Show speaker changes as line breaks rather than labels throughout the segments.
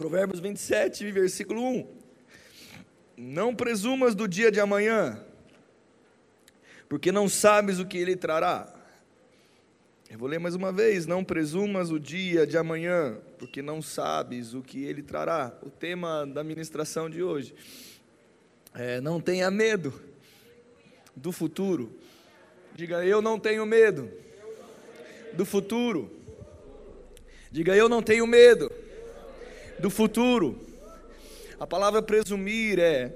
Provérbios 27, versículo 1. Não presumas do dia de amanhã, porque não sabes o que ele trará. Eu vou ler mais uma vez: Não presumas o dia de amanhã, porque não sabes o que ele trará. O tema da ministração de hoje é: Não tenha medo do futuro. Diga, eu não tenho medo do futuro. Diga, eu não tenho medo do futuro. A palavra presumir é,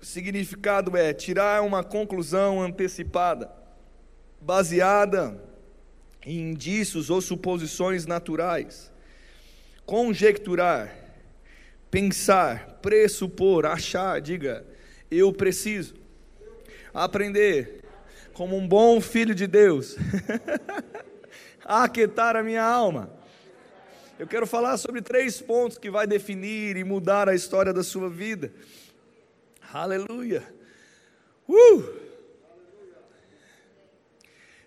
o significado é tirar uma conclusão antecipada, baseada em indícios ou suposições naturais, conjecturar, pensar, pressupor, achar, diga, eu preciso. Aprender como um bom filho de Deus, a aquietar a minha alma eu quero falar sobre três pontos que vai definir e mudar a história da sua vida. Aleluia. Uh!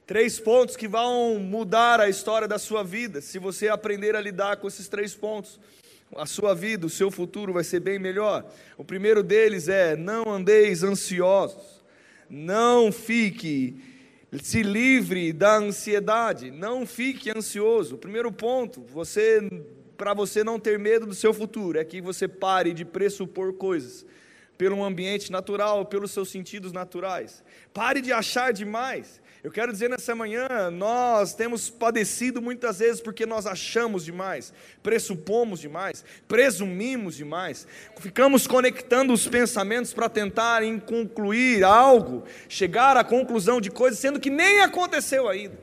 Três pontos que vão mudar a história da sua vida. Se você aprender a lidar com esses três pontos, a sua vida, o seu futuro vai ser bem melhor. O primeiro deles é: não andeis ansiosos, não fique se livre da ansiedade, não fique ansioso. Primeiro ponto, você para você não ter medo do seu futuro, é que você pare de pressupor coisas pelo ambiente natural, pelos seus sentidos naturais. Pare de achar demais. Eu quero dizer nessa manhã, nós temos padecido muitas vezes porque nós achamos demais, pressupomos demais, presumimos demais, ficamos conectando os pensamentos para tentar concluir algo, chegar à conclusão de coisas, sendo que nem aconteceu ainda.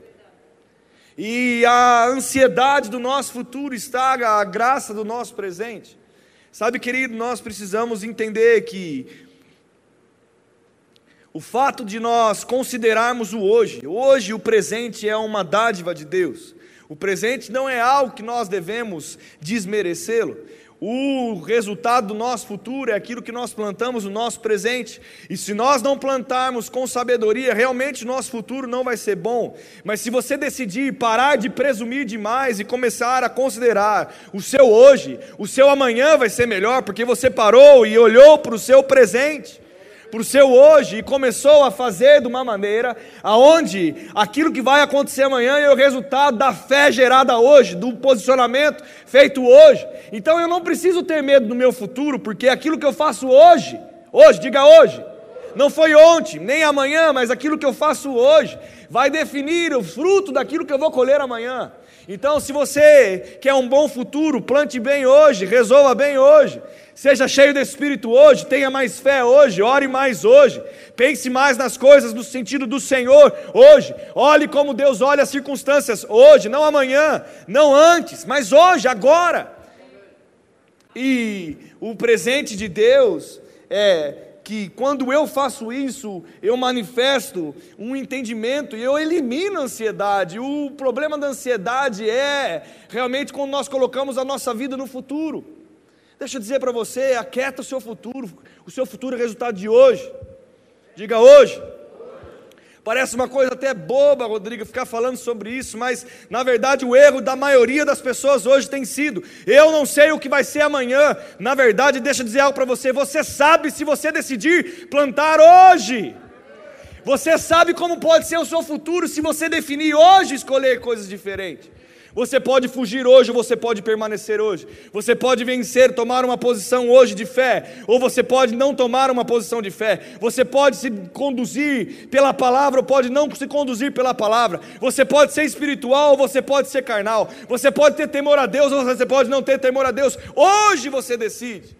E a ansiedade do nosso futuro está a graça do nosso presente. Sabe, querido, nós precisamos entender que o fato de nós considerarmos o hoje, hoje o presente é uma dádiva de Deus. O presente não é algo que nós devemos desmerecê-lo. O resultado do nosso futuro é aquilo que nós plantamos no nosso presente. E se nós não plantarmos com sabedoria, realmente o nosso futuro não vai ser bom. Mas se você decidir parar de presumir demais e começar a considerar o seu hoje, o seu amanhã vai ser melhor, porque você parou e olhou para o seu presente para o seu hoje e começou a fazer de uma maneira aonde aquilo que vai acontecer amanhã é o resultado da fé gerada hoje, do posicionamento feito hoje. Então eu não preciso ter medo do meu futuro, porque aquilo que eu faço hoje, hoje, diga hoje, não foi ontem, nem amanhã, mas aquilo que eu faço hoje vai definir o fruto daquilo que eu vou colher amanhã. Então, se você quer um bom futuro, plante bem hoje, resolva bem hoje. Seja cheio do Espírito hoje, tenha mais fé hoje, ore mais hoje, pense mais nas coisas no sentido do Senhor hoje. Olhe como Deus olha as circunstâncias hoje, não amanhã, não antes, mas hoje, agora. E o presente de Deus é que quando eu faço isso, eu manifesto um entendimento e eu elimino a ansiedade. O problema da ansiedade é realmente quando nós colocamos a nossa vida no futuro. Deixa eu dizer para você, aquieta o seu futuro. O seu futuro é resultado de hoje. Diga hoje. Parece uma coisa até boba, Rodrigo, ficar falando sobre isso, mas na verdade o erro da maioria das pessoas hoje tem sido: eu não sei o que vai ser amanhã. Na verdade, deixa eu dizer algo para você: você sabe se você decidir plantar hoje. Você sabe como pode ser o seu futuro se você definir hoje escolher coisas diferentes. Você pode fugir hoje, ou você pode permanecer hoje. Você pode vencer, tomar uma posição hoje de fé, ou você pode não tomar uma posição de fé. Você pode se conduzir pela palavra, ou pode não se conduzir pela palavra. Você pode ser espiritual, ou você pode ser carnal. Você pode ter temor a Deus, ou você pode não ter temor a Deus. Hoje você decide.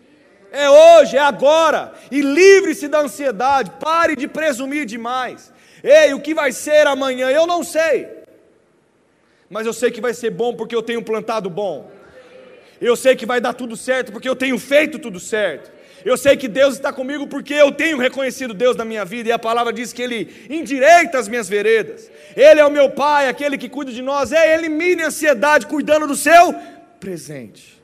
É hoje, é agora. E livre-se da ansiedade. Pare de presumir demais. Ei, o que vai ser amanhã? Eu não sei mas eu sei que vai ser bom porque eu tenho plantado bom. Eu sei que vai dar tudo certo porque eu tenho feito tudo certo. Eu sei que Deus está comigo porque eu tenho reconhecido Deus na minha vida e a palavra diz que Ele endireita as minhas veredas. Ele é o meu Pai, aquele que cuida de nós. É, elimine a ansiedade cuidando do seu presente.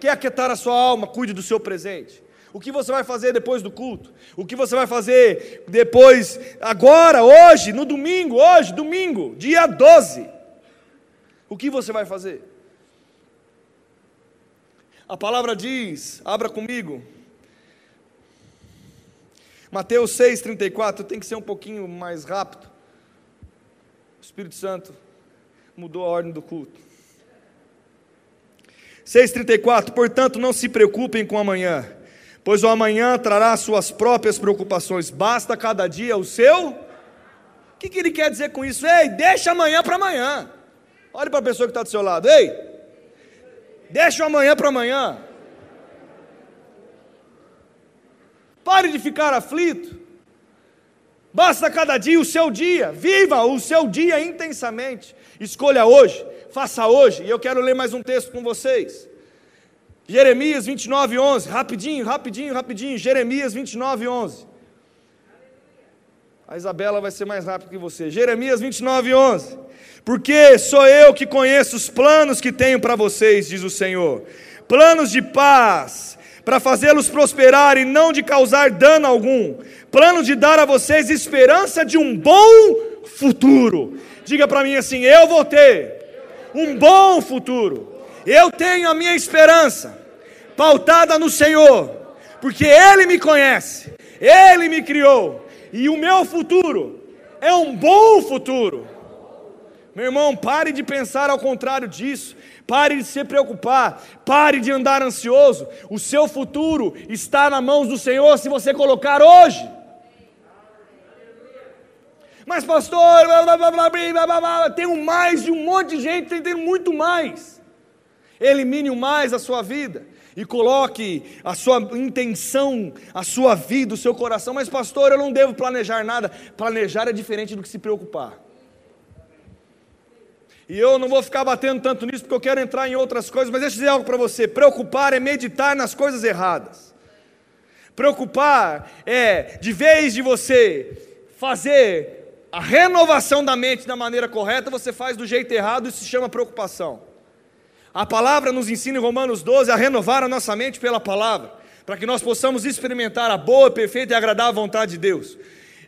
Quer aquietar a sua alma? Cuide do seu presente. O que você vai fazer depois do culto? O que você vai fazer depois, agora, hoje, no domingo, hoje, domingo, dia 12? O que você vai fazer? A palavra diz, abra comigo. Mateus 6,34, tem que ser um pouquinho mais rápido. O Espírito Santo mudou a ordem do culto. 6,34, portanto, não se preocupem com amanhã, pois o amanhã trará suas próprias preocupações, basta cada dia o seu. O que, que ele quer dizer com isso? Ei, deixa amanhã para amanhã. Olhe para a pessoa que está do seu lado, ei, Deixa o amanhã para amanhã. Pare de ficar aflito. Basta cada dia o seu dia. Viva o seu dia intensamente. Escolha hoje, faça hoje. E eu quero ler mais um texto com vocês. Jeremias 29, 11. Rapidinho, rapidinho, rapidinho. Jeremias 29, 11. A Isabela vai ser mais rápida que você. Jeremias 29, 11. Porque sou eu que conheço os planos que tenho para vocês, diz o Senhor. Planos de paz, para fazê-los prosperar e não de causar dano algum. Plano de dar a vocês esperança de um bom futuro. Diga para mim assim: eu vou ter um bom futuro. Eu tenho a minha esperança pautada no Senhor, porque Ele me conhece, Ele me criou, e o meu futuro é um bom futuro. Meu irmão, pare de pensar ao contrário disso. Pare de se preocupar. Pare de andar ansioso. O seu futuro está na mãos do Senhor se você colocar hoje. Mas, pastor, blá, blá, blá, tem mais de um monte de gente tentando muito mais. Elimine o mais a sua vida e coloque a sua intenção, a sua vida, o seu coração. Mas, pastor, eu não devo planejar nada. Planejar é diferente do que se preocupar. E eu não vou ficar batendo tanto nisso porque eu quero entrar em outras coisas, mas deixa eu dizer algo para você: preocupar é meditar nas coisas erradas. Preocupar é, de vez de você fazer a renovação da mente da maneira correta, você faz do jeito errado e se chama preocupação. A palavra nos ensina em Romanos 12 a renovar a nossa mente pela palavra, para que nós possamos experimentar a boa, perfeita e agradável vontade de Deus.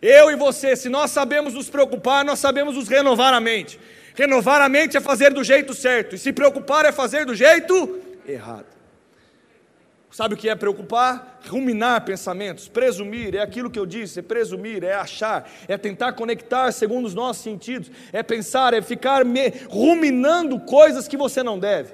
Eu e você, se nós sabemos nos preocupar, nós sabemos nos renovar a mente. Renovar a mente é fazer do jeito certo, e se preocupar é fazer do jeito errado. Sabe o que é preocupar? Ruminar pensamentos, presumir, é aquilo que eu disse, é presumir, é achar, é tentar conectar segundo os nossos sentidos, é pensar, é ficar ruminando coisas que você não deve.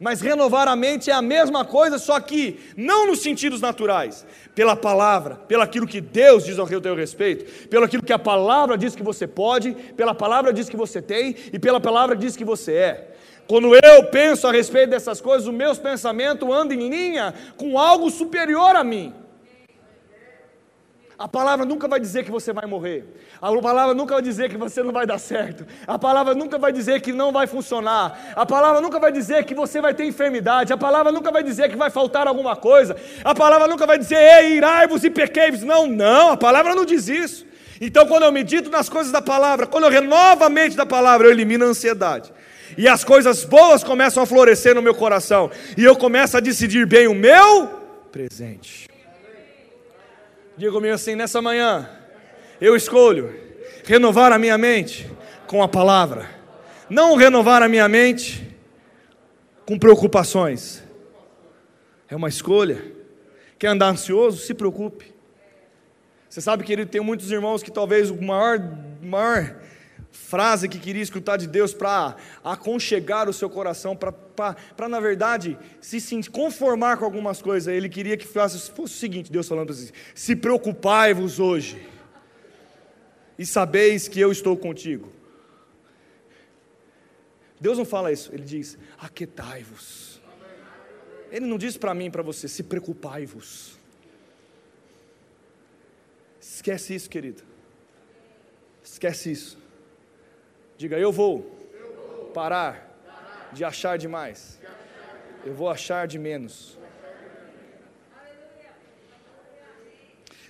Mas renovar a mente é a mesma coisa, só que não nos sentidos naturais, pela palavra, pelo aquilo que Deus diz ao teu respeito, pelo aquilo que a palavra diz que você pode, pela palavra diz que você tem e pela palavra diz que você é. Quando eu penso a respeito dessas coisas, os meus pensamentos andam em linha com algo superior a mim. A palavra nunca vai dizer que você vai morrer. A palavra nunca vai dizer que você não vai dar certo. A palavra nunca vai dizer que não vai funcionar. A palavra nunca vai dizer que você vai ter enfermidade. A palavra nunca vai dizer que vai faltar alguma coisa. A palavra nunca vai dizer, ei, irai-vos e pequei-vos. Não, não, a palavra não diz isso. Então, quando eu medito nas coisas da palavra, quando eu renovo a mente da palavra, eu elimino a ansiedade. E as coisas boas começam a florescer no meu coração. E eu começo a decidir bem o meu presente. Diga comigo assim: nessa manhã, eu escolho renovar a minha mente com a palavra, não renovar a minha mente com preocupações. É uma escolha. Quer andar ansioso? Se preocupe. Você sabe, querido, tem muitos irmãos que talvez o maior, maior frase que queria escutar de Deus para aconchegar o seu coração, para, na verdade, se, se conformar com algumas coisas. Ele queria que fosse, fosse o seguinte: Deus falando assim: se preocupai-vos hoje, e sabeis que eu estou contigo. Deus não fala isso, ele diz: aquetai-vos. Ele não diz para mim e para você: se preocupai-vos. Esquece isso, querido. Esquece isso. Diga, eu vou parar de achar demais. Eu vou achar de menos.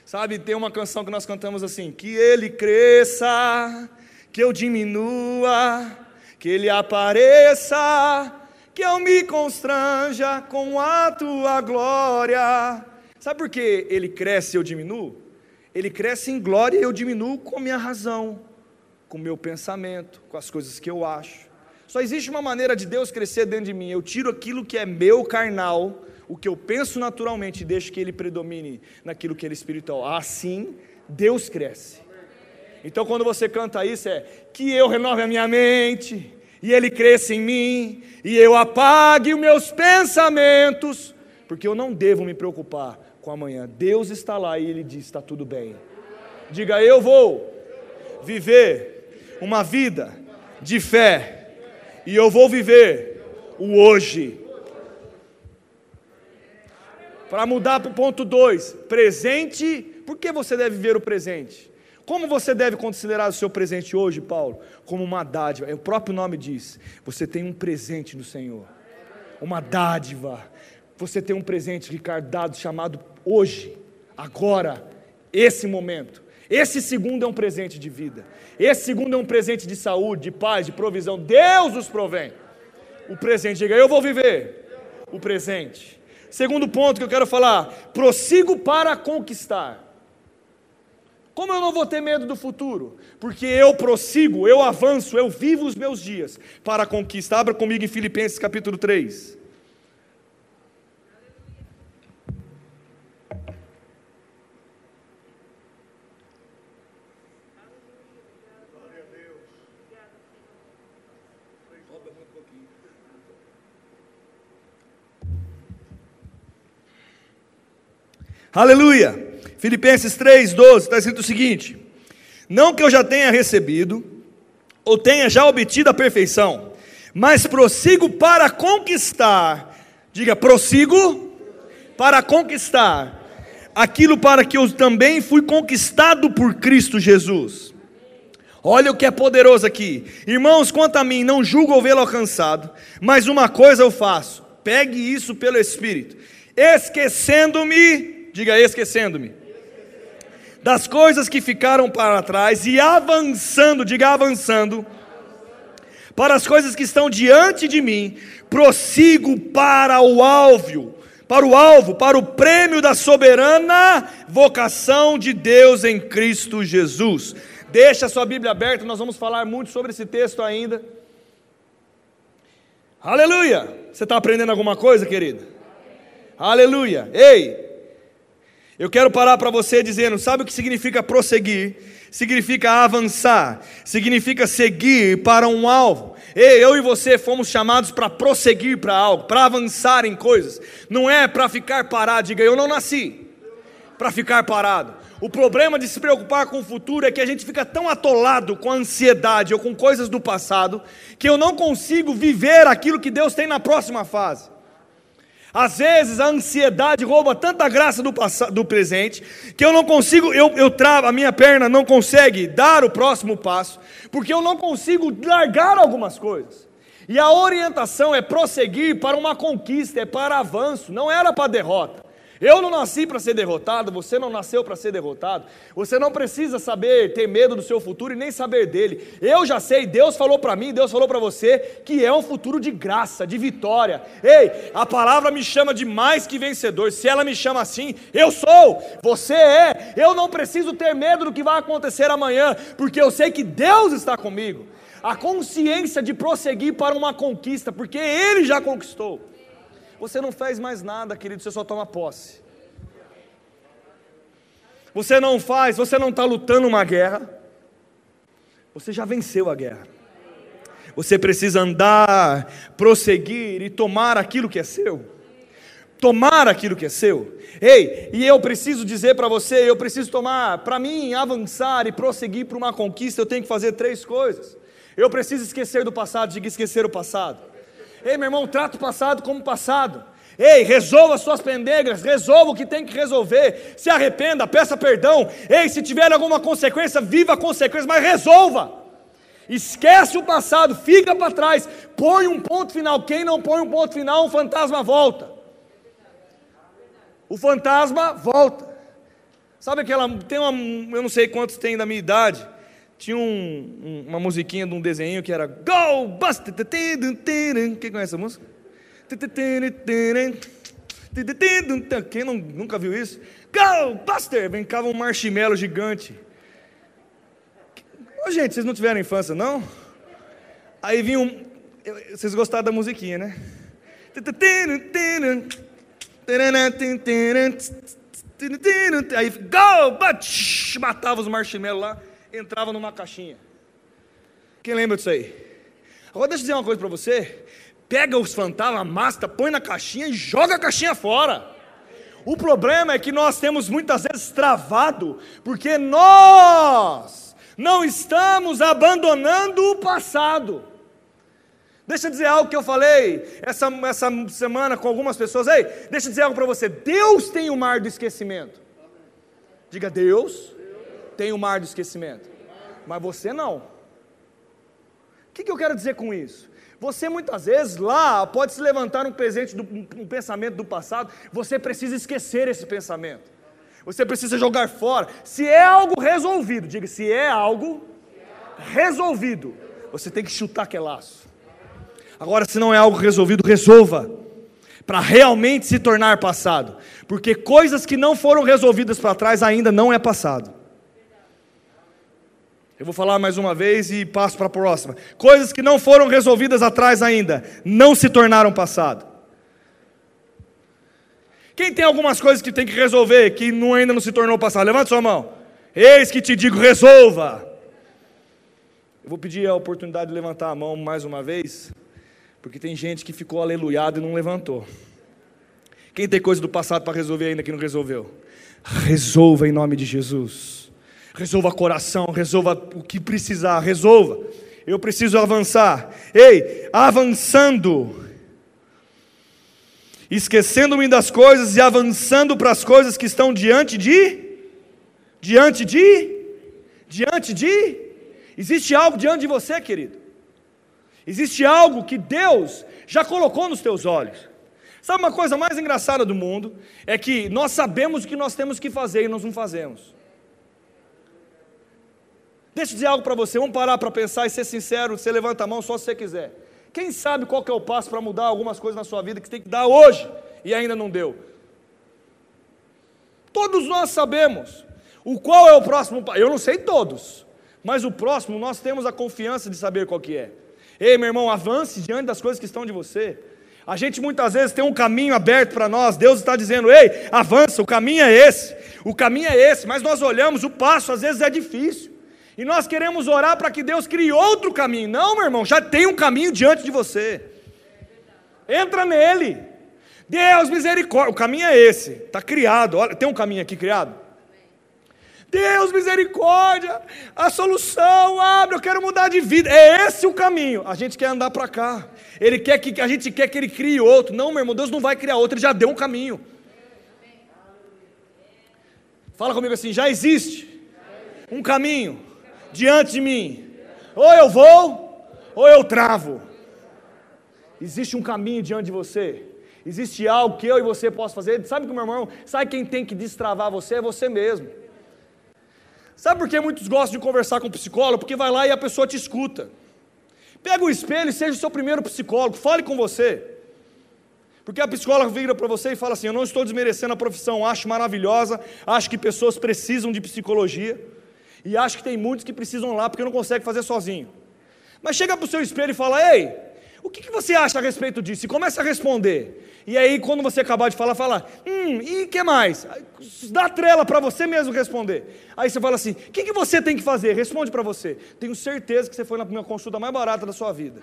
Sabe, tem uma canção que nós cantamos assim: Que ele cresça, que eu diminua, que ele apareça, que eu me constranja com a tua glória. Sabe por que ele cresce e eu diminuo? Ele cresce em glória e eu diminuo com minha razão com o meu pensamento, com as coisas que eu acho. Só existe uma maneira de Deus crescer dentro de mim. Eu tiro aquilo que é meu carnal, o que eu penso naturalmente e deixo que ele predomine naquilo que é espiritual. Assim, Deus cresce. Então, quando você canta isso, é que eu renove a minha mente, e ele cresça em mim, e eu apague os meus pensamentos, porque eu não devo me preocupar com amanhã. Deus está lá e ele diz: está tudo bem. Diga, eu vou viver uma vida de fé, e eu vou viver o hoje. Para mudar para o ponto 2, presente, por que você deve ver o presente? Como você deve considerar o seu presente hoje, Paulo? Como uma dádiva. O próprio nome diz: você tem um presente no Senhor, uma dádiva. Você tem um presente, Ricardo, dado chamado hoje, agora, esse momento. Esse segundo é um presente de vida. Esse segundo é um presente de saúde, de paz, de provisão. Deus os provém. O presente, diga, eu vou viver o presente. Segundo ponto que eu quero falar: prossigo para conquistar. Como eu não vou ter medo do futuro? Porque eu prossigo, eu avanço, eu vivo os meus dias para conquistar. Abra comigo em Filipenses capítulo 3. Aleluia! Filipenses 3, 12, está escrito o seguinte: Não que eu já tenha recebido, ou tenha já obtido a perfeição, mas prossigo para conquistar, diga, prossigo para conquistar aquilo para que eu também fui conquistado por Cristo Jesus. Olha o que é poderoso aqui. Irmãos, quanto a mim, não julgo vê-lo alcançado, mas uma coisa eu faço: pegue isso pelo Espírito, esquecendo-me, diga esquecendo-me, das coisas que ficaram para trás e avançando, diga avançando, para as coisas que estão diante de mim, prossigo para o alvo, para o alvo, para o prêmio da soberana vocação de Deus em Cristo Jesus. Deixa a sua Bíblia aberta, nós vamos falar muito sobre esse texto ainda. Aleluia! Você está aprendendo alguma coisa, querida? Aleluia! Ei, eu quero parar para você dizendo: sabe o que significa prosseguir? Significa avançar, significa seguir para um alvo. Eu e você fomos chamados para prosseguir para algo, para avançar em coisas. Não é para ficar parado. Diga, eu não nasci para ficar parado. O problema de se preocupar com o futuro é que a gente fica tão atolado com a ansiedade ou com coisas do passado que eu não consigo viver aquilo que Deus tem na próxima fase. Às vezes a ansiedade rouba tanta graça do, passado, do presente que eu não consigo, eu, eu travo, a minha perna não consegue dar o próximo passo, porque eu não consigo largar algumas coisas. E a orientação é prosseguir para uma conquista, é para avanço, não era para derrota. Eu não nasci para ser derrotado, você não nasceu para ser derrotado. Você não precisa saber, ter medo do seu futuro e nem saber dele. Eu já sei, Deus falou para mim, Deus falou para você que é um futuro de graça, de vitória. Ei, a palavra me chama de mais que vencedor. Se ela me chama assim, eu sou, você é. Eu não preciso ter medo do que vai acontecer amanhã, porque eu sei que Deus está comigo. A consciência de prosseguir para uma conquista, porque Ele já conquistou. Você não fez mais nada, querido, você só toma posse. Você não faz, você não está lutando uma guerra, você já venceu a guerra. Você precisa andar, prosseguir e tomar aquilo que é seu. Tomar aquilo que é seu. Ei, e eu preciso dizer para você, eu preciso tomar, para mim, avançar e prosseguir para uma conquista, eu tenho que fazer três coisas. Eu preciso esquecer do passado, diga esquecer o passado. Ei, meu irmão, trata o passado como passado. Ei, resolva suas pendegas, resolva o que tem que resolver. Se arrependa, peça perdão. Ei, se tiver alguma consequência, viva a consequência, mas resolva. Esquece o passado, fica para trás, põe um ponto final. Quem não põe um ponto final, um fantasma volta. O fantasma volta. Sabe aquela. Tem uma. Eu não sei quantos tem da minha idade tinha um, uma musiquinha de um desenho que era Go Buster! Quem conhece essa música? Quem não, nunca viu isso? Go Buster! Brincava um marshmallow gigante. Ô, gente, vocês não tiveram infância, não? Aí vinha um. Vocês gostaram da musiquinha, né? Aí, go! Matava os marshmallows lá, entrava numa caixinha. Quem lembra disso aí? Agora deixa eu dizer uma coisa para você. Pega os fantasmas, amassa, põe na caixinha e joga a caixinha fora. O problema é que nós temos muitas vezes travado, porque nós não estamos abandonando o passado. Deixa eu dizer algo que eu falei essa, essa semana com algumas pessoas. Ei, deixa eu dizer algo para você. Deus tem o mar do esquecimento. Diga, Deus tem o mar do esquecimento. Mas você não. O que, que eu quero dizer com isso? Você muitas vezes lá pode se levantar um presente, do, um pensamento do passado. Você precisa esquecer esse pensamento. Você precisa jogar fora. Se é algo resolvido, diga, se é algo resolvido, você tem que chutar aquele laço. Agora, se não é algo resolvido, resolva, para realmente se tornar passado, porque coisas que não foram resolvidas para trás ainda não é passado. Eu vou falar mais uma vez e passo para a próxima. Coisas que não foram resolvidas atrás ainda não se tornaram passado. Quem tem algumas coisas que tem que resolver que não, ainda não se tornou passado? Levante sua mão. Eis que te digo, resolva. Eu vou pedir a oportunidade de levantar a mão mais uma vez. Porque tem gente que ficou aleluiado e não levantou. Quem tem coisa do passado para resolver ainda que não resolveu? Resolva em nome de Jesus. Resolva coração, resolva o que precisar, resolva. Eu preciso avançar. Ei, avançando. Esquecendo-me das coisas e avançando para as coisas que estão diante de diante de diante de existe algo diante de você, querido. Existe algo que Deus já colocou nos teus olhos. Sabe uma coisa mais engraçada do mundo? É que nós sabemos o que nós temos que fazer e nós não fazemos. Deixa eu dizer algo para você, vamos parar para pensar e ser sincero, você levanta a mão só se você quiser. Quem sabe qual que é o passo para mudar algumas coisas na sua vida que você tem que dar hoje e ainda não deu? Todos nós sabemos. O qual é o próximo passo? Eu não sei todos, mas o próximo nós temos a confiança de saber qual que é. Ei, meu irmão, avance diante das coisas que estão de você. A gente muitas vezes tem um caminho aberto para nós, Deus está dizendo, ei, avança, o caminho é esse, o caminho é esse, mas nós olhamos, o passo às vezes é difícil, e nós queremos orar para que Deus crie outro caminho. Não, meu irmão, já tem um caminho diante de você, entra nele, Deus misericórdia, o caminho é esse, está criado, olha, tem um caminho aqui criado? Deus, misericórdia, a solução, abre, eu quero mudar de vida. É esse o caminho. A gente quer andar para cá. Ele quer que a gente quer que ele crie outro. Não, meu irmão, Deus não vai criar outro, ele já deu um caminho. Fala comigo assim, já existe um caminho diante de mim. Ou eu vou, ou eu travo. Existe um caminho diante de você. Existe algo que eu e você possam fazer. Sabe que meu irmão, sabe quem tem que destravar você? É você mesmo. Sabe por que muitos gostam de conversar com o psicólogo? Porque vai lá e a pessoa te escuta. Pega o espelho e seja o seu primeiro psicólogo, fale com você. Porque a psicóloga vira para você e fala assim: Eu não estou desmerecendo a profissão, acho maravilhosa, acho que pessoas precisam de psicologia, e acho que tem muitos que precisam lá porque não conseguem fazer sozinho. Mas chega para o seu espelho e fala: Ei, o que, que você acha a respeito disso? E começa a responder. E aí, quando você acabar de falar, fala, hum, e que mais? Dá trela para você mesmo responder. Aí você fala assim: o que, que você tem que fazer? Responde para você. Tenho certeza que você foi na minha consulta mais barata da sua vida.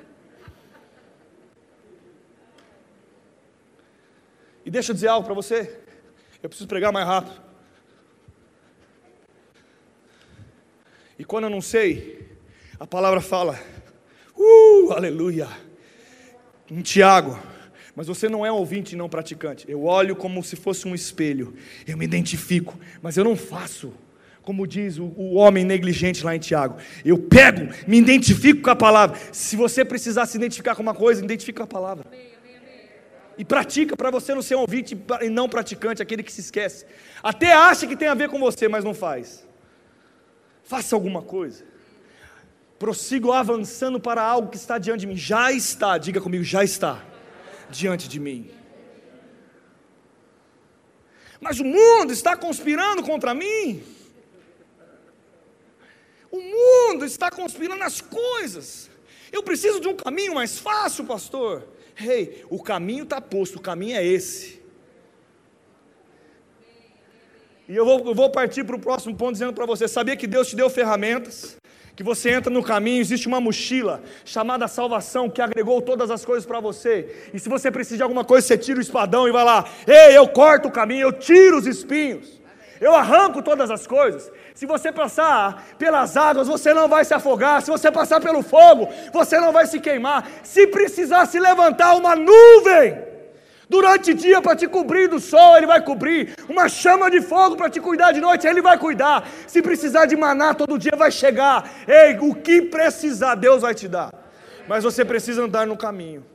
E deixa eu dizer algo para você. Eu preciso pregar mais rápido. E quando eu não sei, a palavra fala, uh, aleluia. Em Tiago, mas você não é um ouvinte não praticante. Eu olho como se fosse um espelho. Eu me identifico, mas eu não faço. Como diz o, o homem negligente lá em Tiago. Eu pego, me identifico com a palavra. Se você precisar se identificar com uma coisa, identifica com a palavra. E pratica para você não ser um ouvinte e não praticante, aquele que se esquece. Até acha que tem a ver com você, mas não faz. Faça alguma coisa. Prossigo avançando para algo que está diante de mim. Já está, diga comigo, já está diante de mim. Mas o mundo está conspirando contra mim. O mundo está conspirando as coisas. Eu preciso de um caminho mais fácil, pastor. Rei, hey, o caminho está posto, o caminho é esse. E eu vou, eu vou partir para o próximo ponto dizendo para você: sabia que Deus te deu ferramentas? Que você entra no caminho, existe uma mochila chamada salvação que agregou todas as coisas para você. E se você precisa de alguma coisa, você tira o espadão e vai lá. Ei, eu corto o caminho, eu tiro os espinhos, eu arranco todas as coisas. Se você passar pelas águas, você não vai se afogar. Se você passar pelo fogo, você não vai se queimar. Se precisar se levantar uma nuvem, Durante o dia para te cobrir do sol, Ele vai cobrir. Uma chama de fogo para te cuidar de noite, Ele vai cuidar. Se precisar de maná todo dia, vai chegar. Ei, o que precisar, Deus vai te dar. Mas você precisa andar no caminho.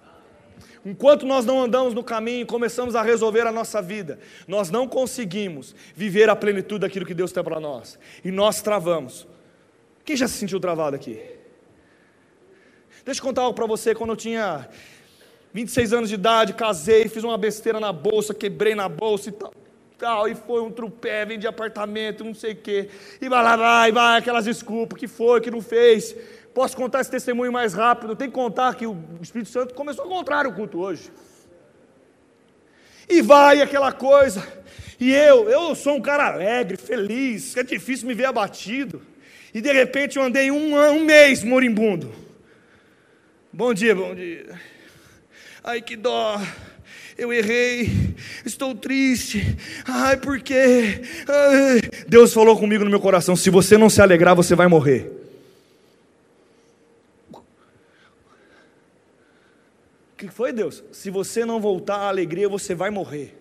Enquanto nós não andamos no caminho, começamos a resolver a nossa vida, nós não conseguimos viver a plenitude daquilo que Deus tem para nós. E nós travamos. Quem já se sentiu travado aqui? Deixa eu contar algo para você. Quando eu tinha 26 anos de idade, casei, fiz uma besteira na bolsa, quebrei na bolsa e tal. tal e foi um trupé, vendi apartamento, não sei o quê. E vai lá, vai, vai, aquelas desculpas, que foi, que não fez. Posso contar esse testemunho mais rápido? Tem que contar que o Espírito Santo começou a contrário o culto hoje. E vai aquela coisa. E eu, eu sou um cara alegre, feliz, é difícil me ver abatido. E de repente eu andei um, um mês moribundo. Bom dia, bom dia. Ai, que dó. Eu errei, estou triste. Ai, por quê? Ai. Deus falou comigo no meu coração: se você não se alegrar, você vai morrer. O que foi, Deus? Se você não voltar à alegria, você vai morrer.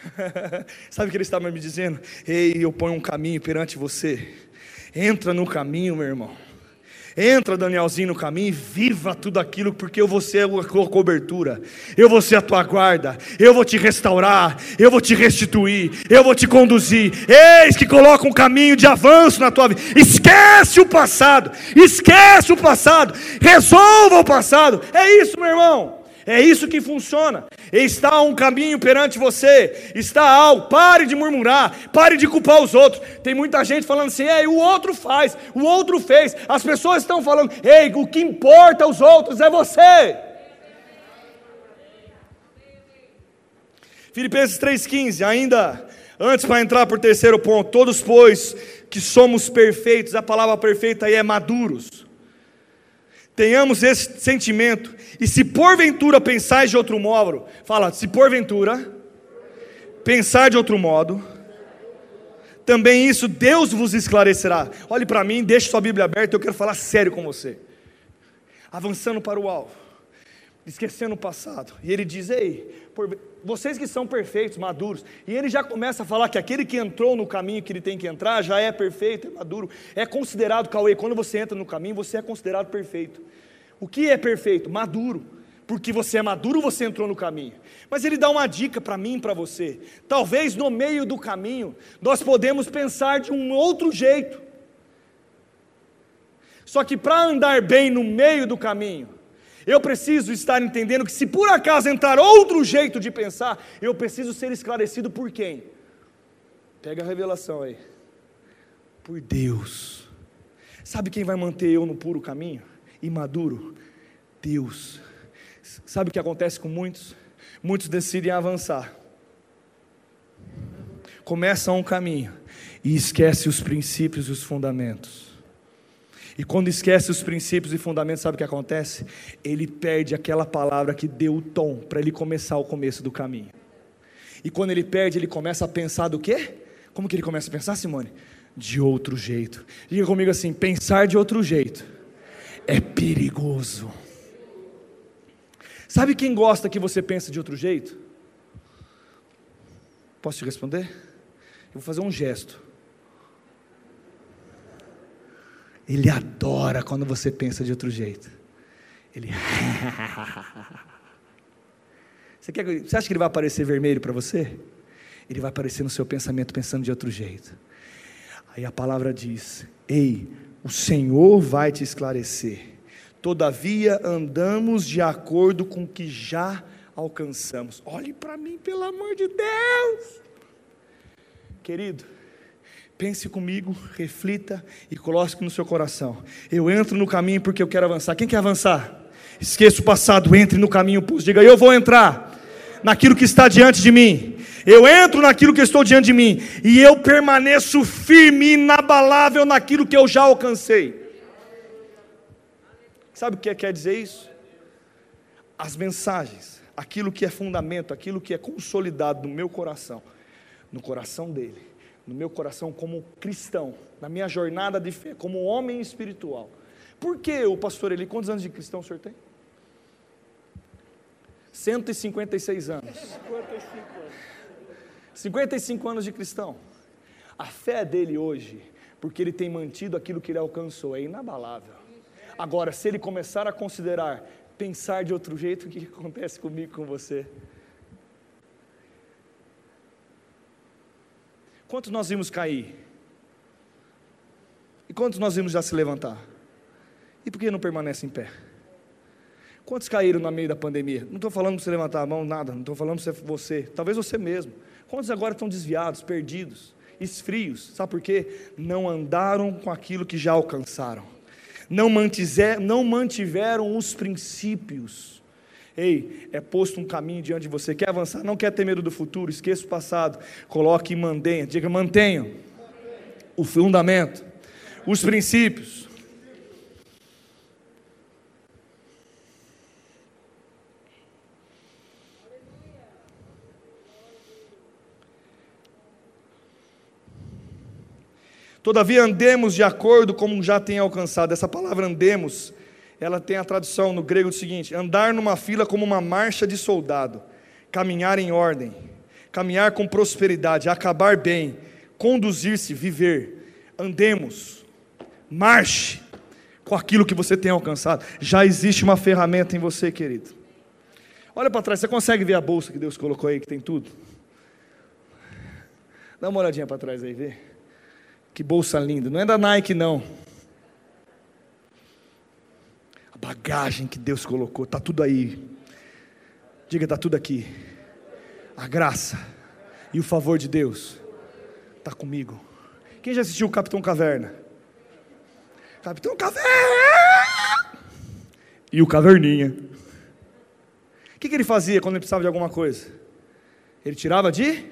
Sabe o que ele estava me dizendo? Ei, eu ponho um caminho perante você. Entra no caminho, meu irmão. Entra, Danielzinho, no caminho e viva tudo aquilo, porque eu vou ser a tua cobertura, eu vou ser a tua guarda, eu vou te restaurar, eu vou te restituir, eu vou te conduzir. Eis que coloca um caminho de avanço na tua vida. Esquece o passado, esquece o passado, resolva o passado. É isso, meu irmão. É isso que funciona. Está um caminho perante você, está algo. Pare de murmurar, pare de culpar os outros. Tem muita gente falando assim: ei, o outro faz, o outro fez. As pessoas estão falando: ei, o que importa aos outros é você. Filipenses 3,15, ainda antes para entrar por terceiro ponto, todos, pois, que somos perfeitos, a palavra perfeita aí é maduros tenhamos esse sentimento, e se porventura pensais de outro modo, fala, se porventura pensar de outro modo, também isso Deus vos esclarecerá. Olhe para mim, deixe sua Bíblia aberta, eu quero falar sério com você. Avançando para o alvo, esquecendo o passado. E ele diz: Ei, por, vocês que são perfeitos, maduros, e ele já começa a falar que aquele que entrou no caminho que ele tem que entrar já é perfeito, é maduro, é considerado, Cauê, quando você entra no caminho, você é considerado perfeito. O que é perfeito? Maduro. Porque você é maduro, você entrou no caminho. Mas ele dá uma dica para mim para você. Talvez no meio do caminho nós podemos pensar de um outro jeito. Só que para andar bem no meio do caminho, eu preciso estar entendendo que se por acaso entrar outro jeito de pensar, eu preciso ser esclarecido por quem? Pega a revelação aí. Por Deus. Sabe quem vai manter eu no puro caminho? Imaduro? Deus. Sabe o que acontece com muitos? Muitos decidem avançar. Começam um caminho e esquecem os princípios e os fundamentos. E quando esquece os princípios e fundamentos, sabe o que acontece? Ele perde aquela palavra que deu o tom para ele começar o começo do caminho. E quando ele perde, ele começa a pensar do quê? Como que ele começa a pensar, Simone? De outro jeito. Diga comigo assim: pensar de outro jeito é perigoso. Sabe quem gosta que você pense de outro jeito? Posso te responder? Eu vou fazer um gesto. Ele adora quando você pensa de outro jeito. Ele. Você, quer, você acha que ele vai aparecer vermelho para você? Ele vai aparecer no seu pensamento pensando de outro jeito. Aí a palavra diz: Ei, o Senhor vai te esclarecer. Todavia andamos de acordo com o que já alcançamos. Olhe para mim, pelo amor de Deus. Querido, Pense comigo, reflita e coloque no seu coração. Eu entro no caminho porque eu quero avançar. Quem quer avançar? Esqueça o passado, entre no caminho, diga: Eu vou entrar naquilo que está diante de mim. Eu entro naquilo que estou diante de mim e eu permaneço firme, inabalável naquilo que eu já alcancei. Sabe o que quer dizer isso? As mensagens, aquilo que é fundamento, aquilo que é consolidado no meu coração, no coração dele, no meu coração como cristão, na minha jornada de fé, como homem espiritual. Por que o pastor Eli, quantos anos de cristão o senhor tem? 156 anos. 55 anos de cristão. A fé dele hoje, porque ele tem mantido aquilo que ele alcançou, é inabalável. Agora, se ele começar a considerar pensar de outro jeito, o que acontece comigo com você? Quantos nós vimos cair? E quantos nós vimos já se levantar? E por que não permanece em pé? Quantos caíram no meio da pandemia? Não estou falando para você levantar a mão, nada, não estou falando para você, talvez você mesmo. Quantos agora estão desviados, perdidos, esfrios? Sabe por quê? Não andaram com aquilo que já alcançaram, não, mantiver, não mantiveram os princípios. Ei, é posto um caminho diante de você. Quer avançar? Não quer ter medo do futuro? Esqueça o passado. Coloque e mantenha. Diga, mantenha o fundamento, os princípios. Todavia andemos de acordo como já tem alcançado. Essa palavra andemos, ela tem a tradução no grego do seguinte: andar numa fila como uma marcha de soldado, caminhar em ordem, caminhar com prosperidade, acabar bem, conduzir-se, viver. Andemos, marche com aquilo que você tem alcançado. Já existe uma ferramenta em você, querido. Olha para trás, você consegue ver a bolsa que Deus colocou aí, que tem tudo? Dá uma olhadinha para trás aí, vê. Que bolsa linda. Não é da Nike, não. Bagagem que Deus colocou, está tudo aí. Diga, está tudo aqui. A graça e o favor de Deus está comigo. Quem já assistiu o Capitão Caverna? Capitão Caverna! E o Caverninha. O que, que ele fazia quando ele precisava de alguma coisa? Ele tirava de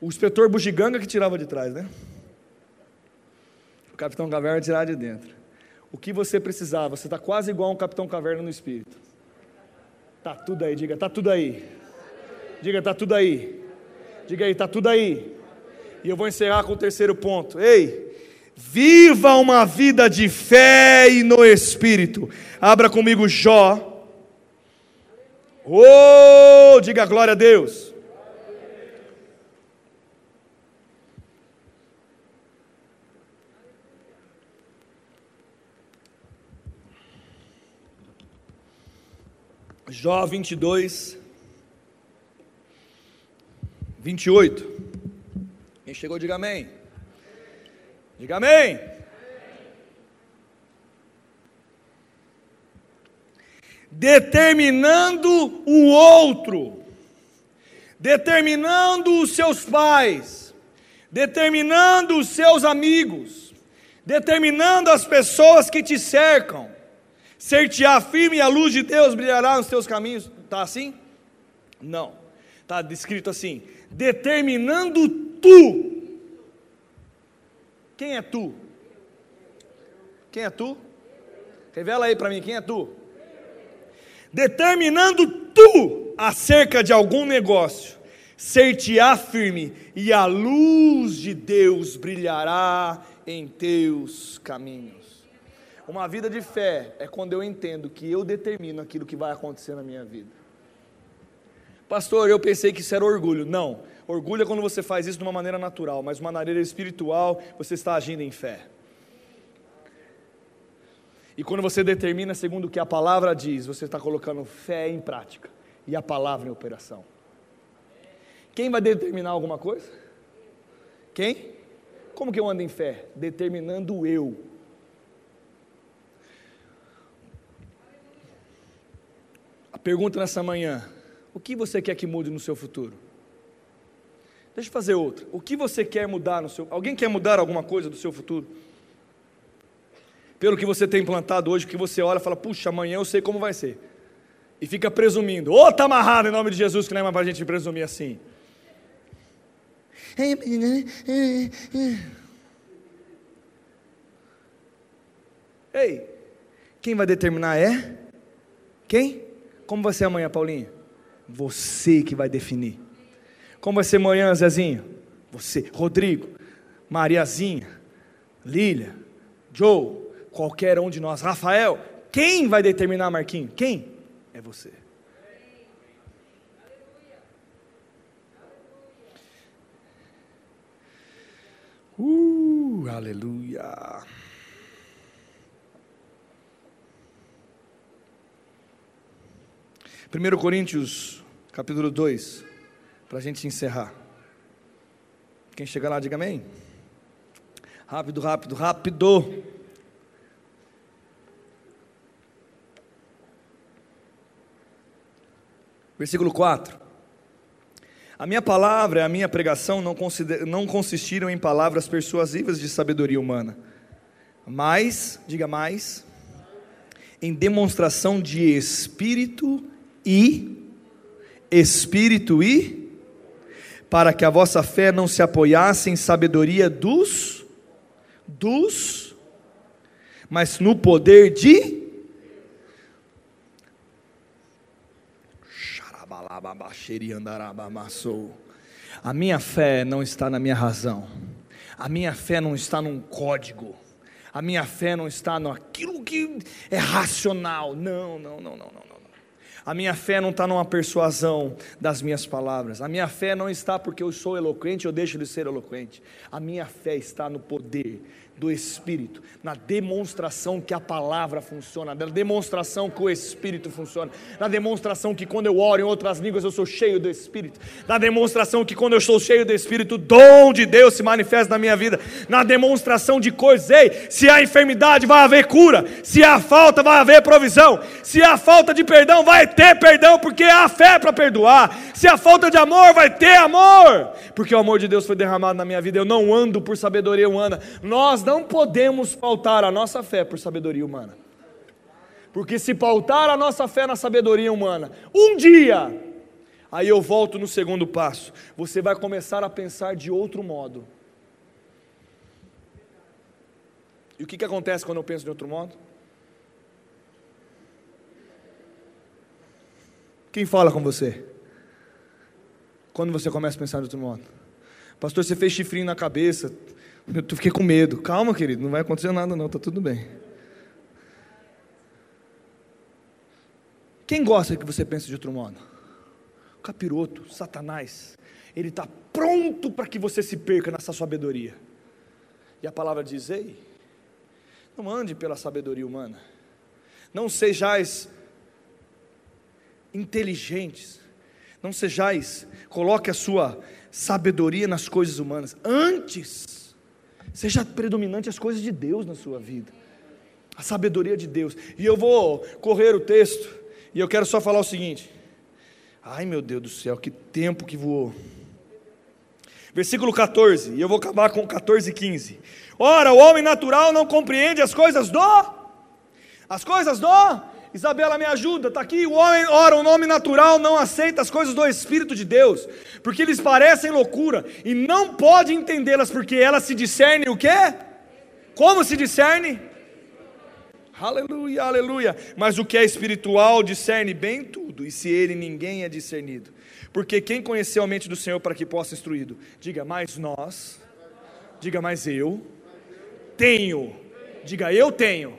o inspetor bugiganga que tirava de trás, né? O capitão caverna tirava de dentro. O que você precisava? Você está quase igual a um capitão caverna no espírito. Tá tudo aí, diga, tá tudo aí. Diga, tá tudo aí. Diga aí, tá tudo aí. E eu vou encerrar com o terceiro ponto. Ei, viva uma vida de fé e no espírito. Abra comigo Jó. Oh, diga glória a Deus. Jó 22, 28. Quem chegou, diga amém. Diga amém. Determinando o outro, determinando os seus pais, determinando os seus amigos, determinando as pessoas que te cercam, Ser-te-á firme e a luz de Deus brilhará nos teus caminhos. Está assim? Não. Está descrito assim: determinando tu. Quem é tu? Quem é tu? Revela aí para mim, quem é tu? Determinando tu acerca de algum negócio, ser-te-á firme, e a luz de Deus brilhará em teus caminhos. Uma vida de fé é quando eu entendo que eu determino aquilo que vai acontecer na minha vida. Pastor, eu pensei que isso era orgulho. Não. Orgulho é quando você faz isso de uma maneira natural, mas de uma maneira espiritual, você está agindo em fé. E quando você determina segundo o que a palavra diz, você está colocando fé em prática e a palavra em operação. Quem vai determinar alguma coisa? Quem? Como que eu ando em fé? Determinando eu pergunta nessa manhã: o que você quer que mude no seu futuro? Deixa eu fazer outra. O que você quer mudar no seu? Alguém quer mudar alguma coisa do seu futuro? Pelo que você tem plantado hoje, que você olha e fala: puxa, amanhã eu sei como vai ser. e fica presumindo. Ô, oh, tá amarrado em nome de Jesus, que não é mais para a gente presumir assim. Ei, quem vai determinar é? Quem? Como vai ser amanhã, Paulinha? Você que vai definir. Como vai ser amanhã, Zezinho? Você. Rodrigo, Mariazinha, Lília, Joe, qualquer um de nós, Rafael. Quem vai determinar, Marquinho? Quem? É você. Uh, aleluia. Primeiro Coríntios, capítulo 2, para a gente encerrar. Quem chegar lá, diga amém. Rápido, rápido, rápido. Versículo 4. A minha palavra e a minha pregação não, não consistiram em palavras persuasivas de sabedoria humana, mas, diga mais, em demonstração de espírito e espírito e para que a vossa fé não se apoiasse em sabedoria dos dos mas no poder de A minha fé não está na minha razão. A minha fé não está num código. A minha fé não está naquilo que é racional. Não, não, não, não, não. A minha fé não está numa persuasão das minhas palavras. A minha fé não está porque eu sou eloquente ou deixo de ser eloquente. A minha fé está no poder do Espírito, na demonstração que a palavra funciona, na demonstração que o Espírito funciona, na demonstração que quando eu oro em outras línguas eu sou cheio do Espírito, na demonstração que quando eu estou cheio do Espírito, o dom de Deus se manifesta na minha vida, na demonstração de coisas, ei, se há enfermidade vai haver cura, se há falta vai haver provisão, se há falta de perdão vai ter perdão, porque há fé para perdoar, se há falta de amor vai ter amor, porque o amor de Deus foi derramado na minha vida, eu não ando por sabedoria humana, nós não não podemos pautar a nossa fé por sabedoria humana. Porque se pautar a nossa fé na sabedoria humana, um dia, aí eu volto no segundo passo, você vai começar a pensar de outro modo. E o que, que acontece quando eu penso de outro modo? Quem fala com você? Quando você começa a pensar de outro modo? Pastor, você fez chifrinho na cabeça, eu fiquei com medo. Calma, querido, não vai acontecer nada, não, está tudo bem. Quem gosta que você pense de outro modo? O capiroto, Satanás. Ele está pronto para que você se perca nessa sabedoria. E a palavra diz: Ei, não ande pela sabedoria humana. Não sejais inteligentes. Não sejais, coloque a sua sabedoria nas coisas humanas. Antes, Seja predominante as coisas de Deus na sua vida. A sabedoria de Deus. E eu vou correr o texto. E eu quero só falar o seguinte. Ai meu Deus do céu, que tempo que voou. Versículo 14. E eu vou acabar com 14 e 15. Ora, o homem natural não compreende as coisas do. As coisas do Isabela, me ajuda, está aqui. O homem, ora, o nome natural não aceita as coisas do Espírito de Deus, porque lhes parecem loucura, e não pode entendê-las, porque elas se discernem o quê? Como se discerne? Aleluia, aleluia. Mas o que é espiritual discerne bem tudo, e se ele ninguém é discernido. Porque quem conheceu a mente do Senhor para que possa instruí-lo? Diga, mais nós, diga, mais eu, tenho, diga, eu tenho,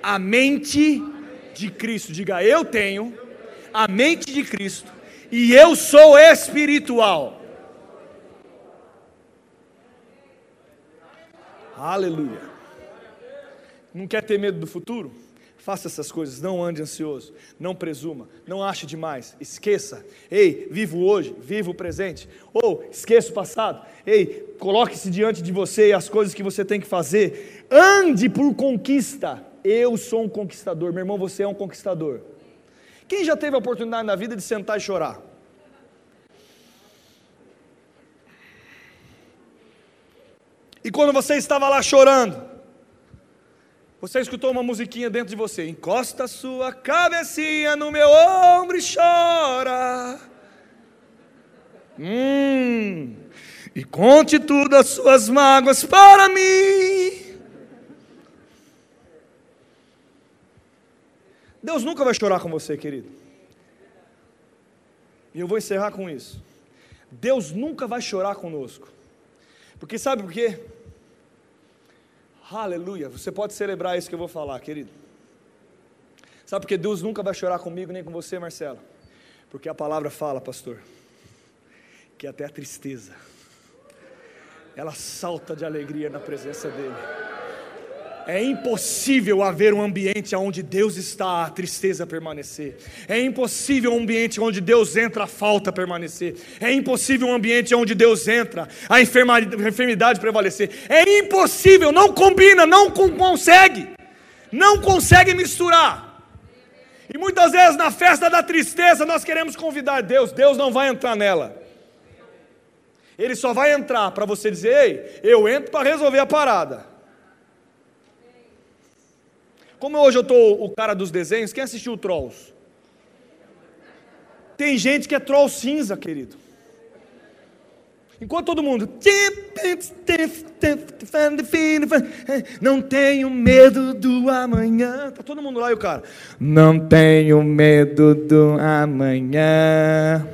a mente de Cristo. Diga, eu tenho a mente de Cristo e eu sou espiritual. Aleluia. Não quer ter medo do futuro? Faça essas coisas, não ande ansioso, não presuma, não ache demais, esqueça. Ei, vivo hoje, vivo o presente. Ou esqueça o passado. Ei, coloque-se diante de você e as coisas que você tem que fazer. Ande por conquista. Eu sou um conquistador. Meu irmão, você é um conquistador. Quem já teve a oportunidade na vida de sentar e chorar? E quando você estava lá chorando, Você escutou uma musiquinha dentro de você. Encosta sua cabecinha no meu ombro e chora. Hum, e conte tudo as suas mágoas para mim. Deus nunca vai chorar com você, querido. E eu vou encerrar com isso. Deus nunca vai chorar conosco. Porque sabe por quê? Aleluia. Você pode celebrar isso que eu vou falar, querido. Sabe por que Deus nunca vai chorar comigo nem com você, Marcelo? Porque a palavra fala, pastor, que até a tristeza ela salta de alegria na presença dele. É impossível haver um ambiente onde Deus está, a tristeza permanecer. É impossível um ambiente onde Deus entra, a falta permanecer. É impossível um ambiente onde Deus entra, a enfermidade prevalecer. É impossível, não combina, não consegue. Não consegue misturar. E muitas vezes na festa da tristeza nós queremos convidar Deus, Deus não vai entrar nela. Ele só vai entrar para você dizer: Ei, eu entro para resolver a parada. Como hoje eu estou o cara dos desenhos, quem assistiu o Trolls? Tem gente que é troll cinza, querido. Enquanto todo mundo. Não tenho medo do amanhã. Está todo mundo lá e o cara. Não tenho medo do amanhã.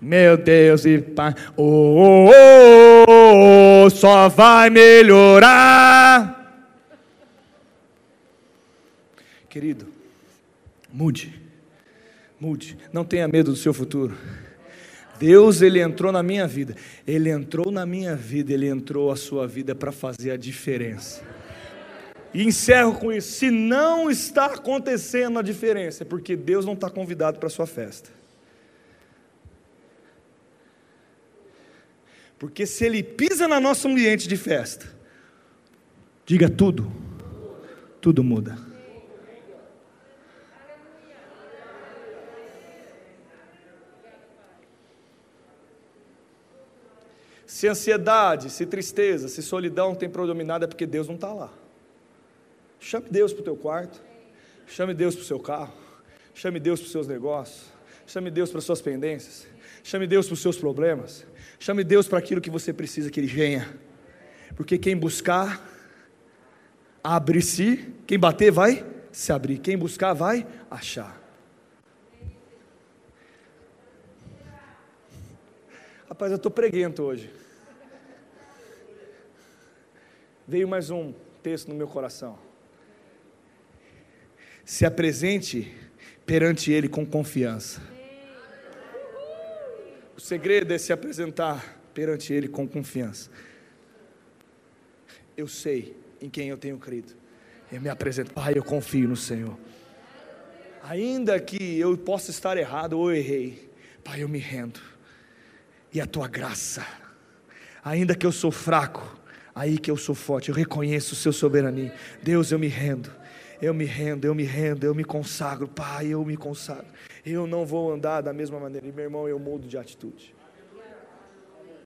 Meu Deus e Pai. Oh, oh, oh, oh, só vai melhorar. Querido, mude, mude, não tenha medo do seu futuro. Deus, Ele entrou na minha vida, Ele entrou na minha vida, Ele entrou a sua vida para fazer a diferença. E encerro com isso: se não está acontecendo a diferença, é porque Deus não está convidado para a sua festa. Porque se Ele pisa no nosso ambiente de festa, diga tudo, tudo muda. Se ansiedade, se tristeza, se solidão tem predominado é porque Deus não está lá. Chame Deus para o teu quarto, chame Deus para o seu carro, chame Deus para os seus negócios, chame Deus para as suas pendências, chame Deus para os seus problemas, chame Deus para aquilo que você precisa que Ele venha. Porque quem buscar, abre-se, quem bater vai se abrir, quem buscar vai achar. Rapaz, eu estou preguento hoje veio mais um texto no meu coração. Se apresente perante Ele com confiança. O segredo é se apresentar perante Ele com confiança. Eu sei em quem eu tenho crido. Eu me apresento, Pai, eu confio no Senhor. Ainda que eu possa estar errado ou errei, Pai, eu me rendo. E a tua graça, ainda que eu sou fraco, Aí que eu sou forte, eu reconheço o seu soberania. Deus, eu me rendo. Eu me rendo, eu me rendo, eu me consagro, Pai, eu me consagro. Eu não vou andar da mesma maneira. E meu irmão, eu mudo de atitude.